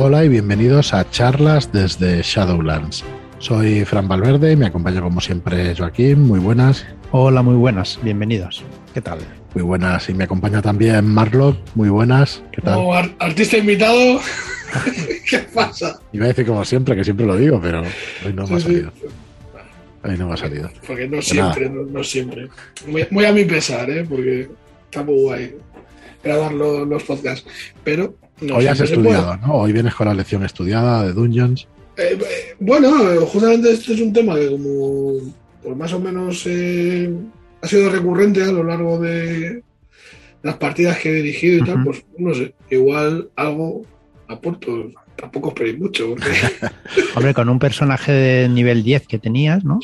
Hola y bienvenidos a charlas desde Shadowlands. Soy Fran Valverde y me acompaña como siempre Joaquín. Muy buenas. Hola, muy buenas. Bienvenidos. ¿Qué tal? Muy buenas. Y me acompaña también Marlock. Muy buenas. ¿Qué tal? Como ar- artista invitado. ¿Qué pasa? Iba a decir como siempre, que siempre lo digo, pero hoy no me ha salido. Hoy no me ha salido. Porque no Pues siempre, no, no siempre. Muy, muy a mi pesar, ¿eh? Porque está muy guay grabar lo- los podcasts. Pero no Hoy has estudiado, ¿no? Hoy vienes con la lección estudiada de Dungeons. Eh, eh, bueno, justamente este es un tema que como pues más o menos eh, ha sido recurrente a lo largo de las partidas que he dirigido y tal, pues no sé, igual algo aporto. Tampoco esperéis mucho, porque Hombre, con un personaje de nivel 10 que tenías, ¿no?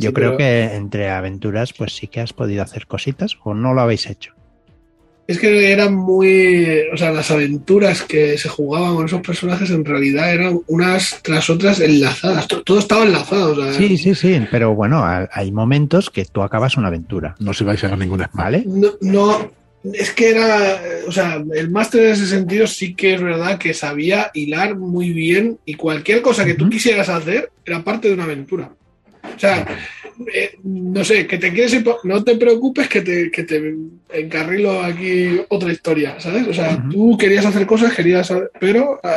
Yo Sí, creo pero- que entre aventuras, pues sí que has podido hacer cositas o no lo habéis hecho. Es que eran muy. O sea, las aventuras que se jugaban con esos personajes en realidad eran unas tras otras enlazadas. To- Todo estaba enlazado. O sea, Sí, sí, sí, pero bueno, ha- hay momentos que tú acabas una aventura, No os ibais a ganar ningún spam. ¿vale? No, no- es que era. O sea, el máster en ese sentido sí que es verdad que sabía hilar muy bien y cualquier cosa que tú quisieras hacer era parte de una aventura. O sea, eh, no sé, que te quieres ir No te preocupes que te, que te encarrilo aquí otra historia, ¿sabes? O sea, tú querías hacer cosas, querías. Pero eh,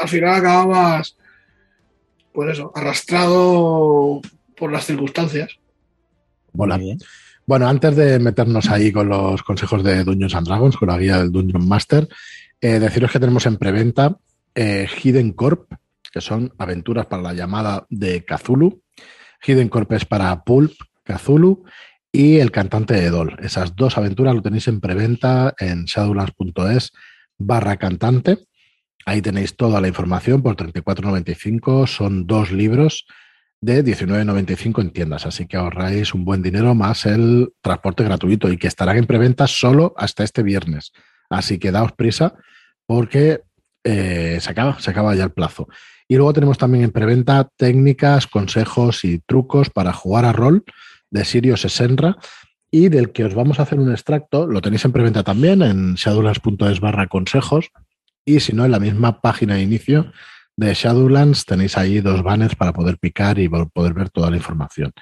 al final acababas. Pues eso, arrastrado por las circunstancias. Hola. Bueno, antes de meternos ahí con los consejos de Dungeons and Dragons, con la guía del Dungeon Master, eh, deciros que tenemos en preventa eh, Hidden Corp, que son aventuras para la llamada de Cthulhu. Hidden Corp es para Pulp, Cthulhu y El cantante de Dol. Esas dos aventuras lo tenéis en preventa en shadowlands.es barra cantante. Ahí tenéis toda la información por 34.95. Son dos libros de 19.95 en tiendas, así que ahorráis un buen dinero más el transporte gratuito y que estarán en preventa solo hasta este viernes. Así que daos prisa porque eh, se acaba, se acaba ya el plazo. Y luego tenemos también en preventa técnicas, consejos y trucos para jugar a rol de Sirius Senra y del que os vamos a hacer un extracto, lo tenéis en preventa también en shadowlands.es barra consejos y si no en la misma página de inicio de Shadowlands tenéis ahí dos banners para poder picar y po- poder ver toda la información.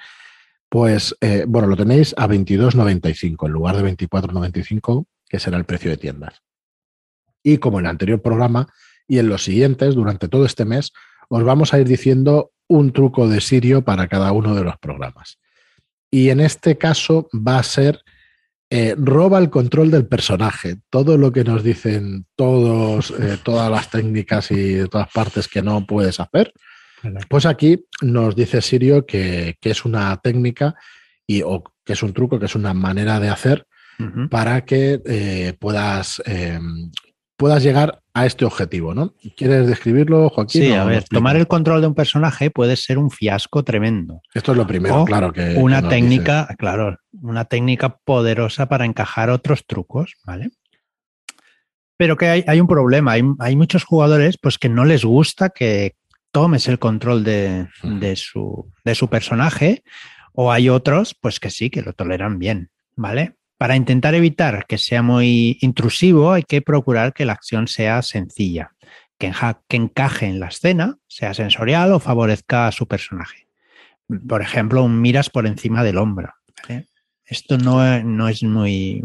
Pues eh, bueno, lo tenéis a 22.95 en lugar de 24.95, que será el precio de tiendas. Y como en el anterior programa y en los siguientes, durante todo este mes, os vamos a ir diciendo un truco de Sirio para cada uno de los programas. Y en este caso va a ser eh, roba el control del personaje. Todo lo que nos dicen todos, eh, todas las técnicas y de todas partes que no puedes hacer, pues aquí nos dice Sirio que, que es una técnica y, o que es un truco, que es una manera de hacer para que eh, puedas, eh, puedas llegar a este objetivo, ¿no? ¿Quieres describirlo, Joaquín? Sí, a ver, tomar el control de un personaje puede ser un fiasco tremendo. Esto es lo primero, o claro que. Una técnica, claro, una técnica poderosa para encajar otros trucos, ¿vale? Pero que hay, hay un problema, hay, hay muchos jugadores pues que no les gusta que tomes el control de, de su, de su personaje, o hay otros pues que sí, que lo toleran bien, ¿vale? Para intentar evitar que sea muy intrusivo, hay que procurar que la acción sea sencilla, que, enja- que encaje en la escena, sea sensorial o favorezca a su personaje. Por ejemplo, un miras por encima del hombro. ¿vale? Esto no, no es muy,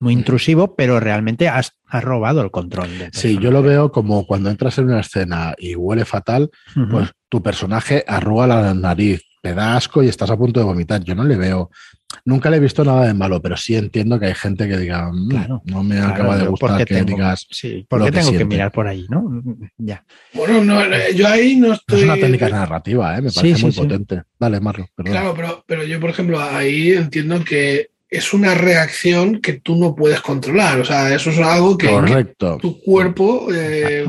muy intrusivo, pero realmente has, has robado el control. Sí, yo lo veo como cuando entras en una escena y huele fatal, pues tu personaje arruga la nariz, te da asco y estás a punto de vomitar. Yo no le veo, nunca le he visto nada de malo, pero sí entiendo que hay gente que diga, "Mm, Claro, no me Claro, acaba de pero ¿por gustar qué que tengo- digas. sí, ¿por lo qué que tengo que mirar por ahí? ¿no? Ya. Bueno, no, eh, yo ahí no estoy. es una técnica narrativa, ¿eh? me parece sí, muy sí. potente. Dale, Marlo, perdón. Claro, pero, pero yo, por ejemplo, ahí entiendo que es una reacción que tú no puedes controlar. O sea, eso es algo que, Correcto. tu cuerpo, eh,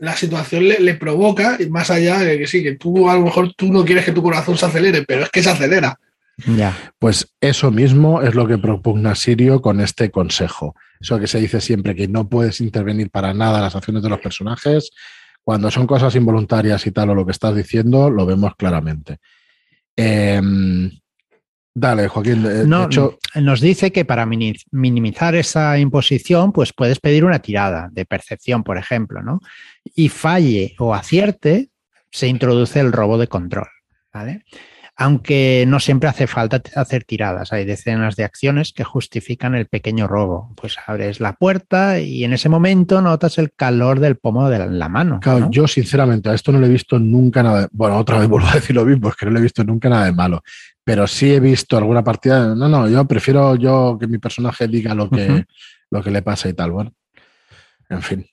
la situación le, le provoca, y más allá de que sí, que tú a lo mejor tú no quieres que tu corazón se acelere, pero es que se acelera. Ya. Pues eso mismo es lo que propugna Sirio con este consejo. Eso que se dice siempre que no puedes intervenir para nada en las acciones de los personajes. Cuando son cosas involuntarias y tal, o lo que estás diciendo, lo vemos claramente. Eh, Dale, Joaquín. De, No, hecho, nos dice que para mini- minimizar esa imposición, pues puedes pedir una tirada de percepción, por ejemplo, ¿no? Y falle o acierte, se introduce el robo de control, ¿vale? Aunque no siempre hace falta hacer tiradas, hay decenas de acciones que justifican el pequeño robo. Pues abres la puerta y en ese momento notas el calor del pomo de la, mano. claro, ¿no? yo sinceramente a esto no le he visto nunca nada. de- Bueno, otra vez vuelvo a decir lo mismo, es que no le he visto nunca nada de malo. Pero sí he visto alguna partida. No, no, yo prefiero yo que mi personaje diga lo que, lo que le pasa y tal. Bueno, en fin.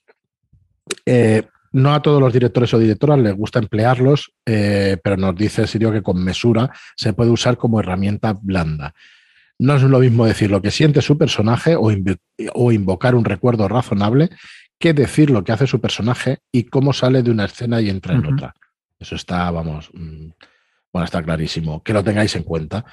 Eh, no a todos los directores o directoras les gusta emplearlos, eh, pero nos dice Sirio que con mesura se puede usar como herramienta blanda. No es lo mismo decir lo que siente su personaje o, inv- o invocar un recuerdo razonable que decir lo que hace su personaje y cómo sale de una escena y entra en otra. Eso está, vamos, mm, bueno, está clarísimo. Que lo tengáis en cuenta.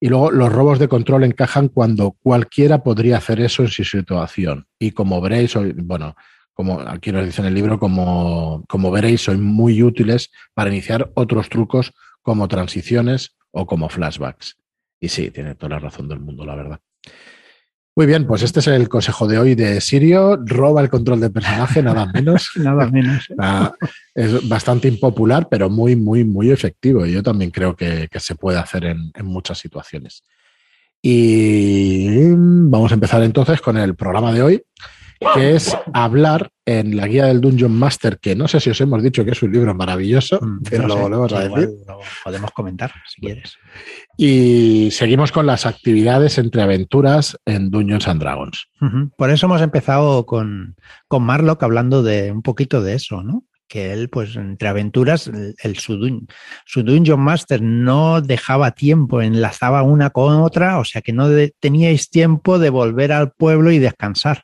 Y luego los robos de control encajan cuando cualquiera podría hacer eso en su situación. Y como veréis, bueno, como aquí nos dice en el libro, como, como veréis, son muy útiles para iniciar otros trucos como transiciones o como flashbacks. Y sí, tiene toda la razón del mundo, la verdad. Muy bien, pues este es el consejo de hoy de Sirio. Roba el control del personaje, nada menos. Nada menos. Ah, es bastante impopular, pero muy, muy, muy efectivo. Y yo también creo que, que se puede hacer en, en muchas situaciones. Y vamos a empezar entonces con el programa de hoy, que es hablar en la guía del Dungeon Master, que no sé si os hemos dicho que es un libro maravilloso, Mm, pero no lo sé, volvemos a decir. lo podemos comentar si quieres. Y seguimos con las actividades entre aventuras en Dungeons and Dragons. Por eso hemos empezado con, con Marlock hablando de un poquito de eso, ¿no? Que él, pues, entre aventuras, el, el- su, dun- su Dungeon Master no dejaba tiempo, enlazaba una con otra, o sea que no de- teníais tiempo de volver al pueblo y descansar.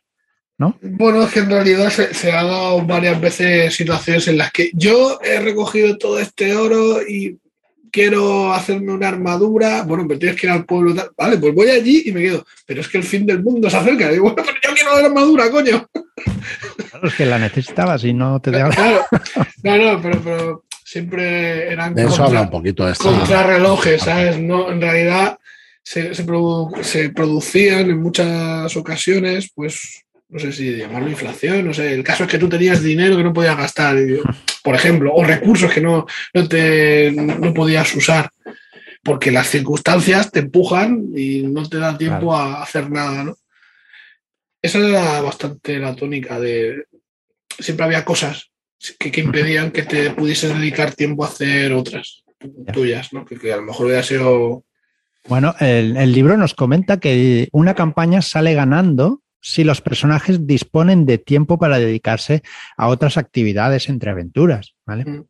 Bueno, es que en realidad se, se ha dado varias veces situaciones en las que yo he recogido todo este oro y quiero hacerme una armadura. Bueno, pero tienes que ir al pueblo. tal. Vale, pues voy allí y me quedo. Pero es que el fin del mundo se acerca. Y digo, bueno, pero yo quiero la armadura, coño. Claro, es que la necesitabas y no te dejaba. Claro, no, no, pero, pero siempre eran De eso contra- habla un poquito de esta. contrarrelojes, ¿sabes? No, en realidad se, se produ- se producían en muchas ocasiones, pues, no sé si llamarlo inflación, no sé, el caso es que tú tenías dinero que no podías gastar, por ejemplo, o recursos que no, no, te, no podías usar, porque las circunstancias te empujan y no te da tiempo a hacer nada, ¿no? Esa era bastante la tónica de... Siempre había cosas que, que impedían que te pudieses dedicar tiempo a hacer otras tuyas, ¿no? Que, que a lo mejor hubiera sido Bueno, el, el libro nos comenta que una campaña sale ganando si los personajes disponen de tiempo para dedicarse a otras actividades entre aventuras, ¿vale? Mm.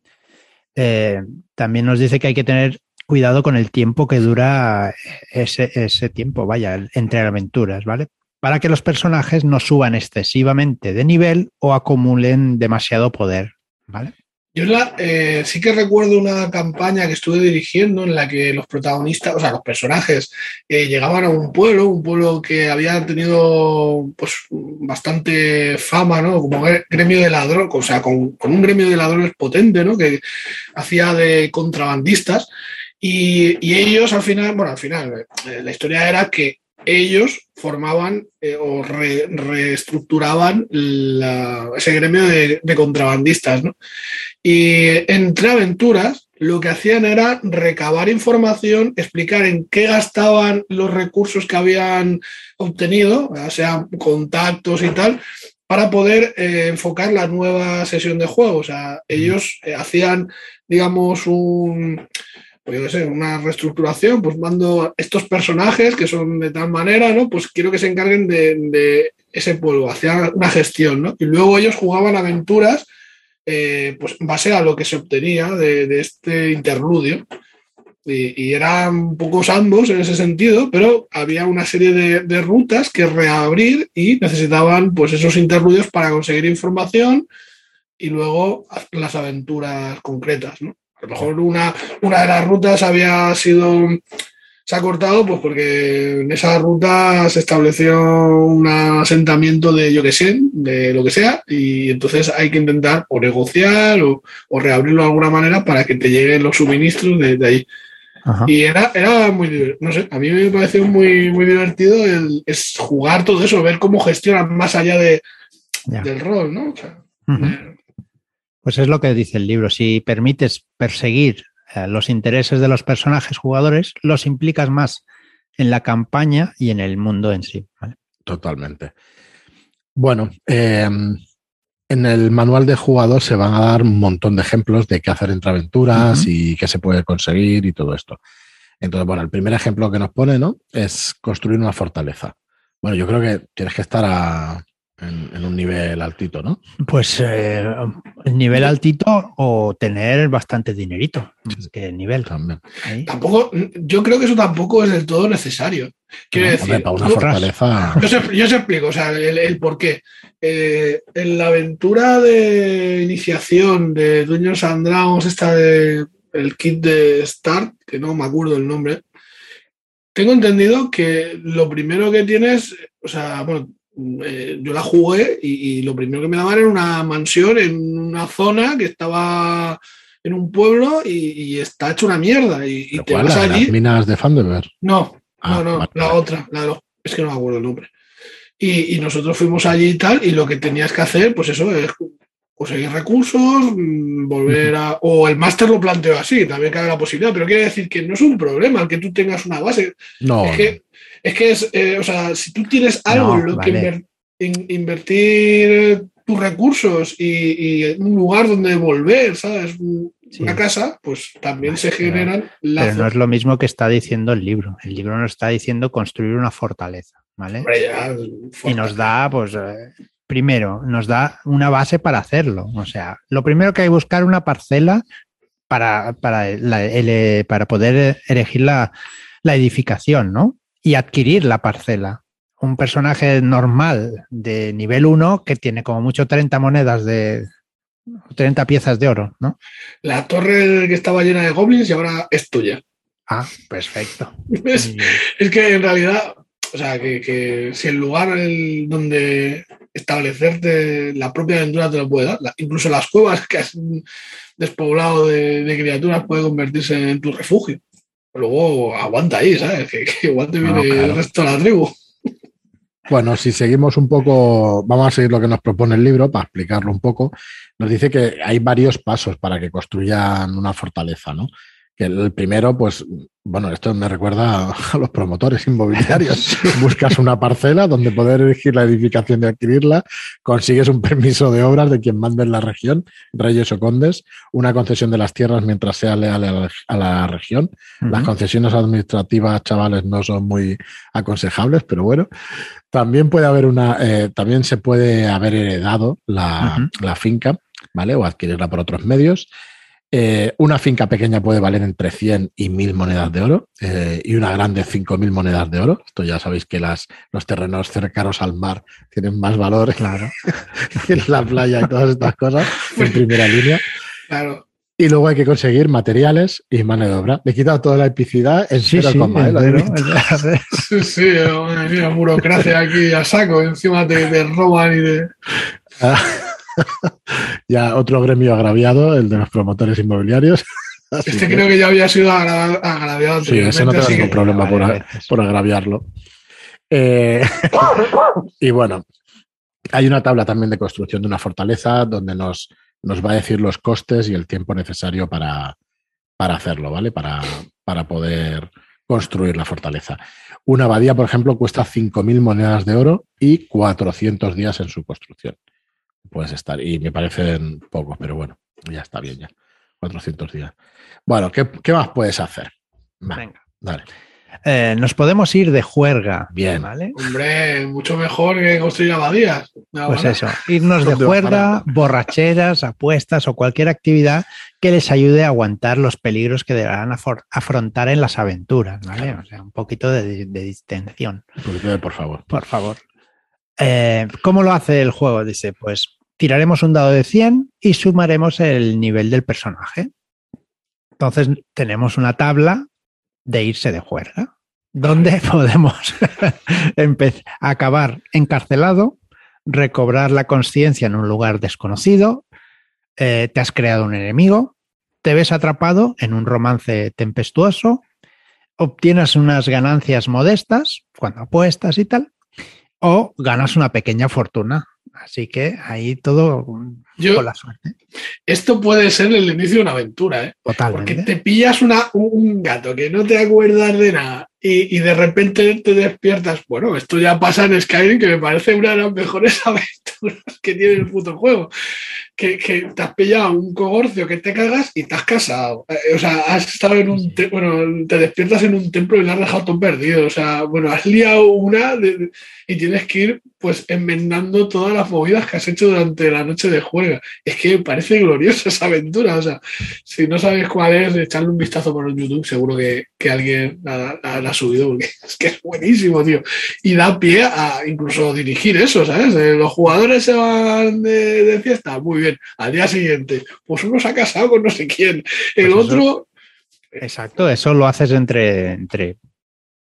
Eh, también nos dice que hay que tener cuidado con el tiempo que dura ese, ese tiempo, vaya, entre aventuras, ¿vale? Para que los personajes no suban excesivamente de nivel o acumulen demasiado poder, ¿vale? Yo eh, sí que recuerdo una campaña que estuve dirigiendo en la que los protagonistas, o sea, los personajes, eh, llegaban a un pueblo, un pueblo que había tenido pues bastante fama, ¿no? Como gre- gremio de ladrones, o sea, con, un gremio de ladrones potente, ¿no? Que hacía de contrabandistas. Y, y ellos al final, bueno, al final, eh, la historia era que ellos formaban eh, o re- reestructuraban la- ese gremio de, de contrabandistas, ¿no? Y entre aventuras, lo que hacían era recabar información, explicar en qué gastaban los recursos que habían obtenido, ya sean contactos y tal, para poder eh, enfocar la nueva sesión de juego. O sea, ellos eh, hacían, digamos, un, pues yo qué sé, una reestructuración, pues mando estos personajes que son de tal manera, ¿no? Pues quiero que se encarguen de, ese pueblo, hacían una gestión, ¿no? Y luego ellos jugaban aventuras eh, pues en base a lo que se obtenía de, de este interludio. Y, y, eran pocos ambos en ese sentido, pero había una serie de, de, rutas que reabrir y necesitaban pues esos interludios para conseguir información y luego las aventuras concretas, ¿no? A lo mejor una, una de las rutas había sido se ha cortado pues porque en esa ruta se estableció un asentamiento de yo que sé, de lo que sea, y entonces hay que intentar o negociar o, o reabrirlo de alguna manera para que te lleguen los suministros de, de ahí. Ajá. Y era, era muy no sé, a mí me pareció muy, muy divertido el, es jugar todo eso, ver cómo gestionan más allá de, del rol, ¿no? O sea, Pues es lo que dice el libro. Si permites perseguir eh, los intereses de los personajes jugadores, los implicas más en la campaña y en el mundo en sí. ¿vale? Totalmente. Bueno, eh, en el manual de jugador se van a dar un montón de ejemplos de qué hacer entre aventuras y qué se puede conseguir y todo esto. Entonces, bueno, el primer ejemplo que nos pone, ¿no? Es construir una fortaleza. Bueno, yo creo que tienes que estar a- en, en un nivel altito, ¿no? Pues eh, el nivel altito o tener bastante dinerito, más que el nivel. También. Tampoco, yo creo que eso tampoco es del todo necesario. Quiero No, decir, hombre, para una tú- fortaleza. Yo os, yo os explico, o sea, el, el por qué. Eh, en la aventura de iniciación de Dungeons and Dragons, esta de el kit de Start, que no me acuerdo el nombre, tengo entendido que lo primero que tienes, o sea, bueno, eh, yo la jugué y, y lo primero que me daban era una mansión en una zona que estaba en un pueblo y, y está hecho una mierda. Y, y ¿Pero te cuál? vas La allí. las minas de Thunderbird. No, Ah, no, no, vale, la otra, la de los, es que no me acuerdo el nombre. Y, y nosotros fuimos allí y tal, y lo que tenías que hacer, pues eso, es conseguir recursos, mm, volver a. O el máster lo planteó así, también cabe la posibilidad, pero quiere decir que no es un problema el que tú tengas una base. No, es que es, que es eh, o sea, si tú tienes algo No, en lo que vale. inver- in- invertir tus recursos y, y un lugar donde volver, ¿sabes? Sí. Una casa, pues también Vale, se pero- generan Pero lazos. no es lo mismo que está diciendo el libro. El libro nos está diciendo construir una fortaleza, ¿vale? Y nos da, pues, eh, primero, nos da una base para hacerlo. O sea, lo primero que hay que buscar una parcela para, para, la- el, para poder elegir la, la edificación, ¿no? Y adquirir la parcela. Un personaje normal de nivel 1 que tiene como mucho 30 monedas de 30 piezas de oro, ¿no? La torre que estaba llena de goblins y ahora es tuya. Ah, perfecto. Es, que en realidad, o sea, que, que si el lugar el- donde establecerte la propia aventura te lo puede dar, la- incluso las cuevas que has despoblado de, de criaturas puede convertirse en tu refugio. Luego aguanta ahí, ¿sabes? Que, que igual te No, viene claro. el resto de la tribu. Bueno, si seguimos un poco, vamos a seguir lo que nos propone el libro para explicarlo un poco. Nos dice que hay varios pasos para que construyan una fortaleza, ¿no? Que el primero, pues, bueno, esto me recuerda a los promotores inmobiliarios. Buscas una parcela donde poder elegir la edificación y adquirirla, consigues un permiso de obras de quien mande en la región, reyes o condes, una concesión de las tierras mientras sea leal a la, a la región. Las concesiones administrativas, chavales, no son muy aconsejables, pero bueno. También puede haber una, eh, también se puede haber heredado la, la finca, ¿vale? O adquirirla por otros medios. Eh, una finca pequeña puede valer entre 100 y 1000 monedas de oro eh, y una grande 5000 monedas de oro. Esto ya sabéis que las, los terrenos cercanos al mar tienen más valor Claro. que la playa y todas estas cosas en primera línea. Claro. Y luego hay que conseguir materiales y mano de obra. Le he quitado toda la epicidad en Sí, cero sí, coma, ¿eh? Entero. Sí, sí, madre mía, burocracia aquí a saco, encima te, te roban y de. ya otro gremio agraviado, el de los promotores inmobiliarios. Así Este que- creo que ya había sido agra- agraviado Sí, ese no tengo ningún problema por, por agraviarlo. Eh, y bueno, hay una tabla también de construcción de una fortaleza donde nos, nos va a decir los costes y el tiempo necesario para, para hacerlo, ¿vale? Para, para poder construir la fortaleza. Una abadía, por ejemplo, cuesta 5.000 monedas de oro y 400 días en su construcción. Puedes estar, y me parecen pocos, pero bueno, ya está bien ya. 400 días. Bueno, ¿qué, qué más puedes hacer? Va, Venga. dale. Eh, nos podemos ir de juerga. Bien. ¿vale? Hombre, mucho mejor que construir abadías. No, Pues bueno. eso, irnos de ¿Dónde juerga, borracheras, apuestas o cualquier actividad que les ayude a aguantar los peligros que deberán afrontar en las aventuras, ¿vale? Claro. O sea, un poquito de, de distensión, Un poquito de por favor. por favor. Eh, ¿Cómo lo hace el juego? Dice, pues tiraremos un dado de 100 y sumaremos el nivel del personaje. Entonces tenemos una tabla de irse de juerga, donde podemos acabar encarcelado, recobrar la conciencia en un lugar desconocido, eh, te has creado un enemigo, te ves atrapado en un romance tempestuoso obtienes unas ganancias modestas cuando apuestas y tal, o ganas una pequeña fortuna. Así que ahí todo Yo- con la suerte. Esto puede ser el inicio de una aventura, ¿eh? Porque te pillas una, un- un gato que no te acuerdas de nada y, y de repente te despiertas. Bueno, esto ya pasa en Skyrim, que me parece una de las mejores aventuras que tiene el puto juego. Que, que te has pillado un cogorcio que te cagas y te has casado. Eh, o sea, has estado en un. te- bueno, te despiertas en un templo y lo has dejado todo perdido. O sea, bueno, has liado una de- y tienes que ir pues enmendando todas las movidas que has hecho durante la noche de juega. Es que me parece gloriosa esa aventura. O sea, si no sabes cuál es, echarle un vistazo por YouTube, seguro que, que alguien la, la- la ha subido, porque es que es buenísimo, tío. Y da pie a incluso dirigir eso, ¿sabes? Eh, Los jugadores se van de, de fiesta, muy bien. Al día siguiente, pues uno se ha casado con no sé quién. El Pues eso- otro, Exacto, eso lo haces entre, entre,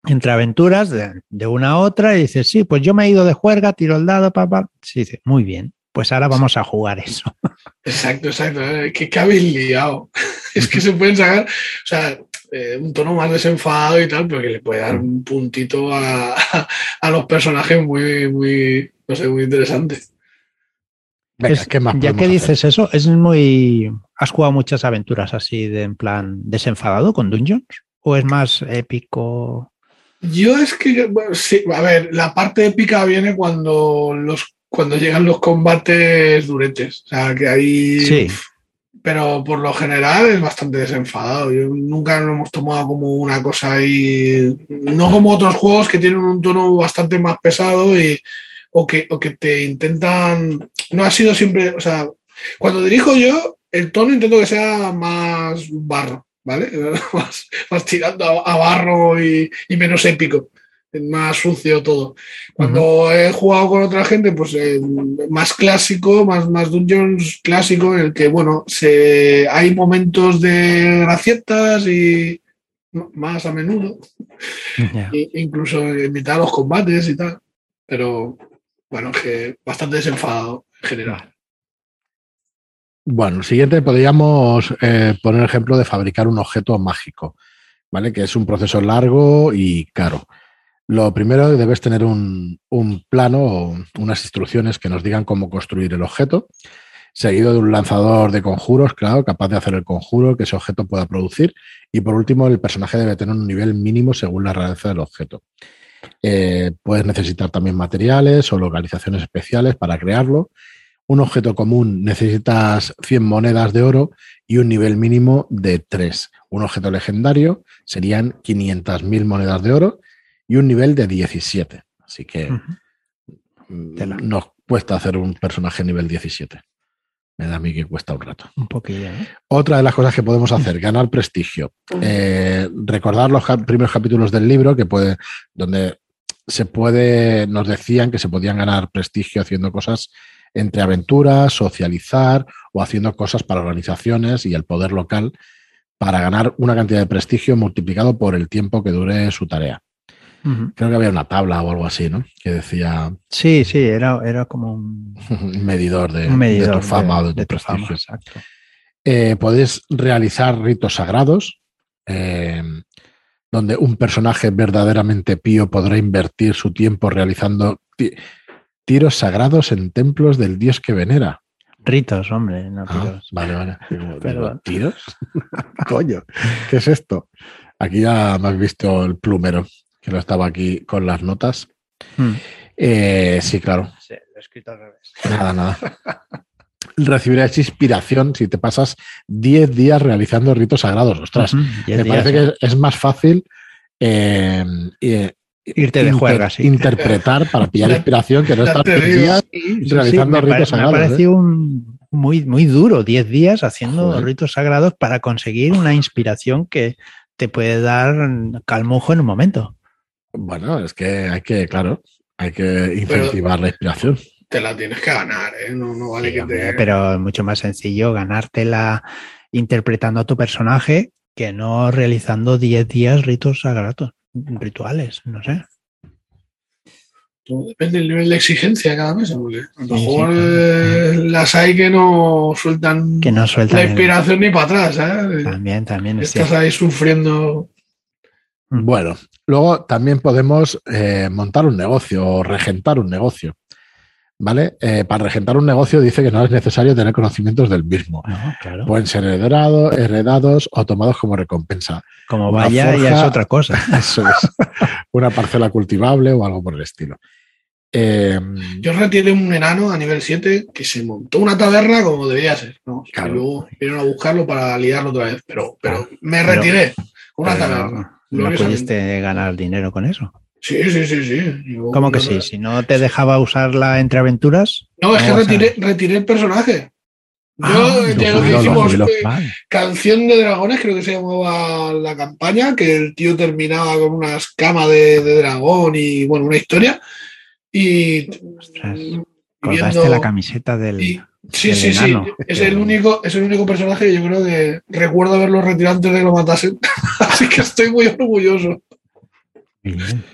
entre aventuras de, de una a otra y dices, sí, pues yo me he ido de juerga, tiro el dado, papá. Sí, dice, muy bien, pues ahora vamos a jugar eso. Exacto, exacto. eh, ¿Qué, qué habéis liado? es que se pueden sacar, o sea, eh, un tono más desenfadado y tal, pero que le puede dar un puntito a, a los personajes muy, muy, no sé, muy interesante. Venga, Es- ¿qué más ya que hacer? dices eso, es muy... ¿Has jugado muchas aventuras así de en plan desenfadado con Dungeons? ¿O es más épico? Yo es que, bueno, sí, a ver, la parte épica viene cuando los cuando llegan los combates duretes. O sea, que ahí. Sí. Pero por lo general es bastante desenfadado. Yo nunca lo hemos tomado como una cosa ahí. No como otros juegos que tienen un tono bastante más pesado y, o, que, o que te intentan. No ha sido siempre. O sea, cuando dirijo yo, el tono intento que sea más barro, ¿vale? Más, más tirando a, a barro y, y menos épico. Más sucio todo. Cuando he jugado con otra gente, pues eh, más clásico, más, más dungeons clásico, en el que, bueno, se, hay momentos de gracietas y más a menudo, Ya. e- incluso en mitad de los combates y tal. Pero, bueno, que bastante desenfadado en general. Bueno, el siguiente podríamos eh, poner ejemplo de fabricar un objeto mágico, ¿vale? Que es un proceso largo y caro. Lo primero, debes tener un, un plano o unas instrucciones que nos digan cómo construir el objeto, seguido de un lanzador de conjuros, claro, capaz de hacer el conjuro que ese objeto pueda producir. Y por último, el personaje debe tener un nivel mínimo según la rareza del objeto. Eh, puedes necesitar también materiales o localizaciones especiales para crearlo. Un objeto común necesitas 100 monedas de oro y un nivel mínimo de 3. Un objeto legendario serían 500.000 monedas de oro y un nivel de 17. Así que mm, nos cuesta hacer un personaje nivel 17. Me da a mí que cuesta un rato. Un poquillo. ¿eh? Otra de las cosas que podemos hacer, ganar prestigio. Eh, recordar los primeros capítulos del libro que puede, donde se puede, nos decían que se podían ganar prestigio haciendo cosas entre aventuras, socializar o haciendo cosas para organizaciones y el poder local para ganar una cantidad de prestigio multiplicado por el tiempo que dure su tarea. Creo que había una tabla o algo así, ¿no? Que decía Sí, sí, era, era como un, un medidor de, un medidor de tu fama o de tu de tu fama, prestigio. exacto. Eh, podéis realizar ritos sagrados, eh, donde un personaje verdaderamente pío podrá invertir su tiempo realizando ti- tiros sagrados en templos del dios que venera. Ritos, hombre, no Ah, tiros. vale, vale. Digo, digo. ¿Tiros? Coño, ¿qué es esto? Aquí ya me has visto el plumero, que lo estaba aquí con las notas. Mm. Eh, sí, claro. Sí, lo he escrito al revés. Nada, nada. Recibirás inspiración si te pasas 10 días realizando ritos sagrados. Ostras, diez me días, parece que es más fácil eh, eh, Irte de inter- juerga, sí. interpretar para pillar inspiración que no te 10 digo. días Sí, realizando ritos pare- sagrados, Me ha ¿eh? parecido un, muy, muy duro, 10 días haciendo Joder. ritos sagrados para conseguir una inspiración que te puede dar calmojo en un momento. Bueno, es que hay que, claro, hay que incentivar la inspiración. Te la tienes que ganar, ¿eh? No, no vale Sí, que hombre, te. Pero es mucho más sencillo ganártela interpretando a tu personaje que no realizando 10 días ritos sagrados, rituales, no sé. Todo Depende del nivel de exigencia cada mes, porque a lo Sí, mejor sí, eh, las hay que no sueltan Que no sueltan la el- inspiración ni para atrás, ¿eh? También, también es Estás ahí sufriendo. Bueno, luego también podemos eh, montar un negocio o regentar un negocio. ¿Vale? Eh, para regentar un negocio dice que no es necesario tener conocimientos del mismo. No, claro. Pueden ser heredado- heredados o tomados como recompensa. Como una vaya, ya es otra cosa. Eso es. Una parcela cultivable o algo por el estilo. Eh, Yo retiré un enano a nivel 7 que se montó una taberna como debía ser. ¿no? Claro. Y luego vinieron a buscarlo para liarlo otra vez. Pero, pero me Pero- retiré con una Pero taberna. No pudiste ganar dinero con eso. Sí, sí, sí, sí. Yo- ¿Cómo que yo- sí? Si no te dejaba usarla entre aventuras. No, es que ¿cómo vas a- retiré, retiré el personaje. Yo Ah, lo jubiló, lo hicimos eh, Vale. Canción de Dragones, creo que se llamaba la campaña, que el tío terminaba con una escama de, de dragón y bueno, una historia. Y Ostras, viendo- la camiseta del. y- sí, sí, sí. Es el único, es el único personaje que yo creo que recuerdo haberlo retirado antes de que lo matasen. Así que estoy muy orgulloso. Bien.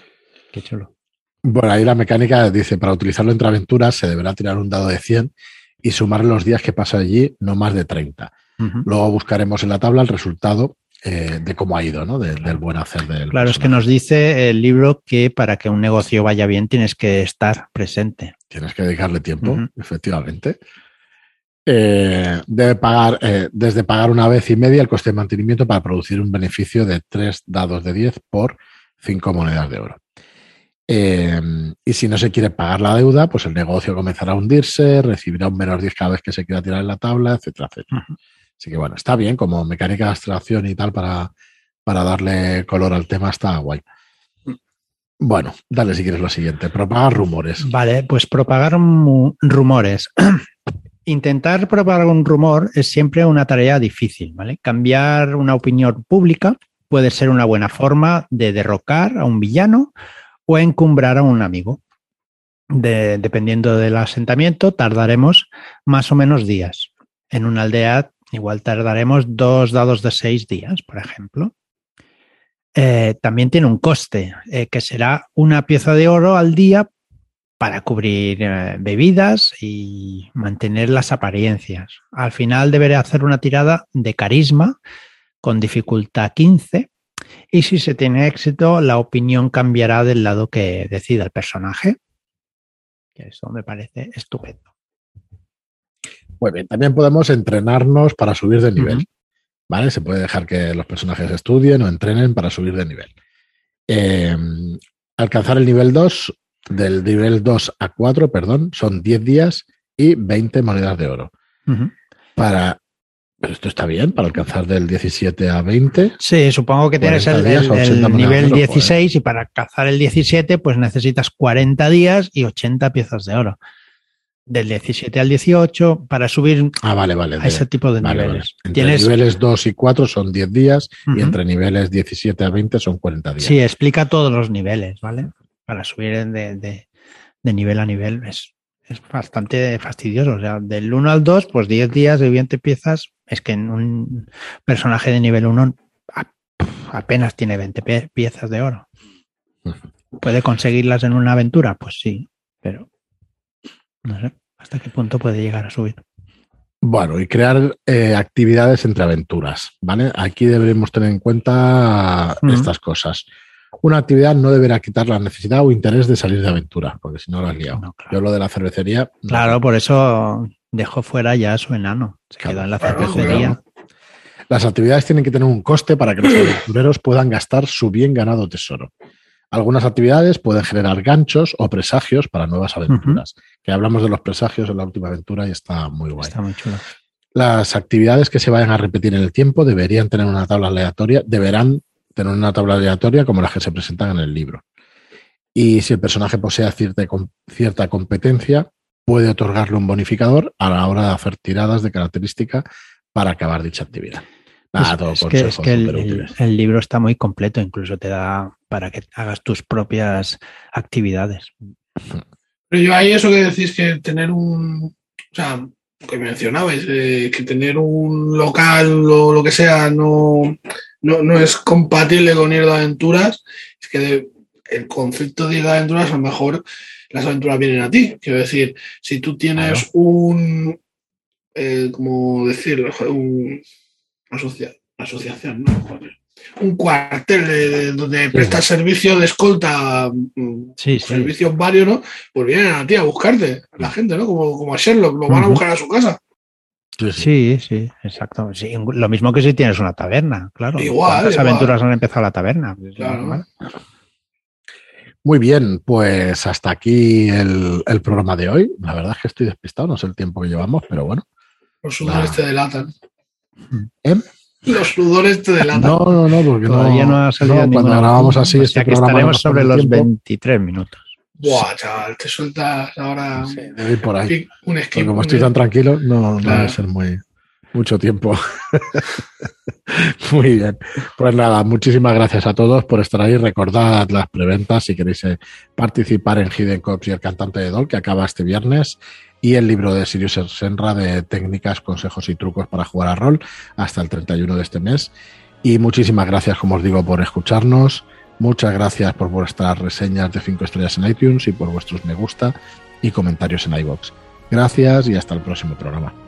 Qué chulo. Bueno, ahí la mecánica dice, para utilizarlo entre aventuras se deberá tirar un dado de 100 y sumar los días que pasa allí, no más de 30. Ujú. Luego buscaremos en la tabla el resultado eh, de cómo ha ido, ¿no? De- del buen hacer del Claro, es que nos dice el libro que para que un negocio vaya bien tienes que estar presente. Tienes que dedicarle tiempo, efectivamente. Eh, debe pagar, eh, desde pagar una vez y media el coste de mantenimiento para producir un beneficio de 3 dados de 10 por 5 monedas de oro. Eh, y si no se quiere pagar la deuda, pues el negocio comenzará a hundirse, recibirá un menos 10 cada vez que se quiera tirar en la tabla, etcétera, etcétera. Así que bueno, está bien como mecánica de abstracción y tal para, para darle color al tema, está guay. Bueno, dale si quieres lo siguiente. Propagar rumores. Vale, pues propagar rumores. Intentar propagar un rumor es siempre una tarea difícil, ¿vale? Cambiar una opinión pública puede ser una buena forma de derrocar a un villano o encumbrar a un amigo. De- dependiendo del asentamiento, tardaremos más o menos días. En una aldea, igual tardaremos dos dados de seis días, por ejemplo. Eh, también tiene un coste, eh, que será una pieza de oro al día para cubrir eh, bebidas y mantener las apariencias. Al final deberé hacer una tirada de carisma con dificultad 15 y si se tiene éxito la opinión cambiará del lado que decida el personaje. Que eso me parece estupendo. Muy bien, también podemos entrenarnos para subir de nivel. ¿Vale? Se puede dejar que los personajes estudien o entrenen para subir de nivel. Eh, alcanzar el nivel 2, del nivel 2 a 4, perdón, son 10 días y 20 monedas de oro. Ujú. Para. Pero esto está bien, para alcanzar del 17 a 20. Sí, supongo que tienes 40 el, el- o 80 el nivel oro, 16 y para cazar el 17 pues necesitas 40 días y 80 piezas de oro. Del 17 al 18 para subir Ah, vale, vale. a de- ese tipo de vale, niveles. Entre Tienes, niveles 2 y 4 son 10 días Ujú. y entre niveles 17 a 20 son 40 días. Sí, explica todos los niveles, ¿vale? Para subir de, de- de nivel a nivel es, es bastante fastidioso. O sea, del 1 al 2, pues 10 días de 20 piezas. Es que en un personaje de nivel 1 a- apenas tiene 20 pie- piezas de oro. ¿Puede conseguirlas en una aventura? Pues sí, pero no sé hasta qué punto puede llegar a subir. Bueno, y crear eh, actividades entre aventuras, ¿vale? Aquí deberemos tener en cuenta estas cosas. Una actividad no deberá quitar la necesidad o interés de salir de aventura, porque si no lo has liado. No, claro. Yo lo de la cervecería. no Claro, por eso dejó fuera ya a su enano. Se Claro, quedó en la claro, cervecería. Las actividades tienen que tener un coste para que los aventureros puedan gastar su bien ganado tesoro. Algunas actividades pueden generar ganchos o presagios para nuevas aventuras. Que hablamos de los presagios en la última aventura y está muy guay. Está muy chulo. Las actividades que se vayan a repetir en el tiempo deberían tener una tabla aleatoria, deberán tener una tabla aleatoria como las que se presentan en el libro. Y si el personaje posee cierta, cierta competencia, puede otorgarle un bonificador a la hora de hacer tiradas de característica para acabar dicha actividad. Nada, Es- todo es, que, es consejos que el, superútiles. el- el libro está muy completo, incluso te da para que hagas tus propias actividades. Pero yo ahí eso que decís que tener un, o sea, que mencionabais, eh, que tener un local o lo que sea no, no, no es compatible con ir de aventuras, es que de- el concepto de ir de aventuras a lo mejor las aventuras vienen a ti. Quiero decir, si tú tienes Claro. un, eh, como decirlo, un asocia- asociación, ¿no? Joder. Un cuartel de, donde presta servicio de escolta, mm, Sí, sí. servicios varios, ¿no? Pues vienen a ti a buscarte, la gente, ¿no? Como, como a Sherlock, lo van a buscar a su casa. Sí, sí. Exacto. Sí, lo mismo que si tienes una taberna, claro. Igual, ¿Cuántas igual. aventuras han empezado la taberna? Claro. Muy bien, pues hasta aquí el, el programa de hoy. La verdad es que estoy despistado, no sé el tiempo que llevamos, pero bueno. Los sudores Ah. te delatan. ¿Eh? Los sudores te delatan. No, no, no, porque Todavía no, ha salido no, cuando grabamos así O este sea que programa estaremos sobre los tiempo, 23 minutos. Buah, chaval, te sueltas ahora sí, debe ir por ahí. un Porque skip. como estoy tan tranquilo, no, no Claro. debe ser muy mucho tiempo. muy bien. Pues nada, muchísimas gracias a todos por estar ahí. Recordad las preventas si queréis eh, participar en Hidden Cops y el cantante de Dol, que acaba este viernes, y el libro de Sirius Senra de técnicas, consejos y trucos para jugar a rol hasta el 31 de este mes. Y muchísimas gracias, como os digo, por escucharnos. Muchas gracias por vuestras reseñas de 5 estrellas en iTunes y por vuestros me gusta y comentarios en iBox. Gracias y hasta el próximo programa.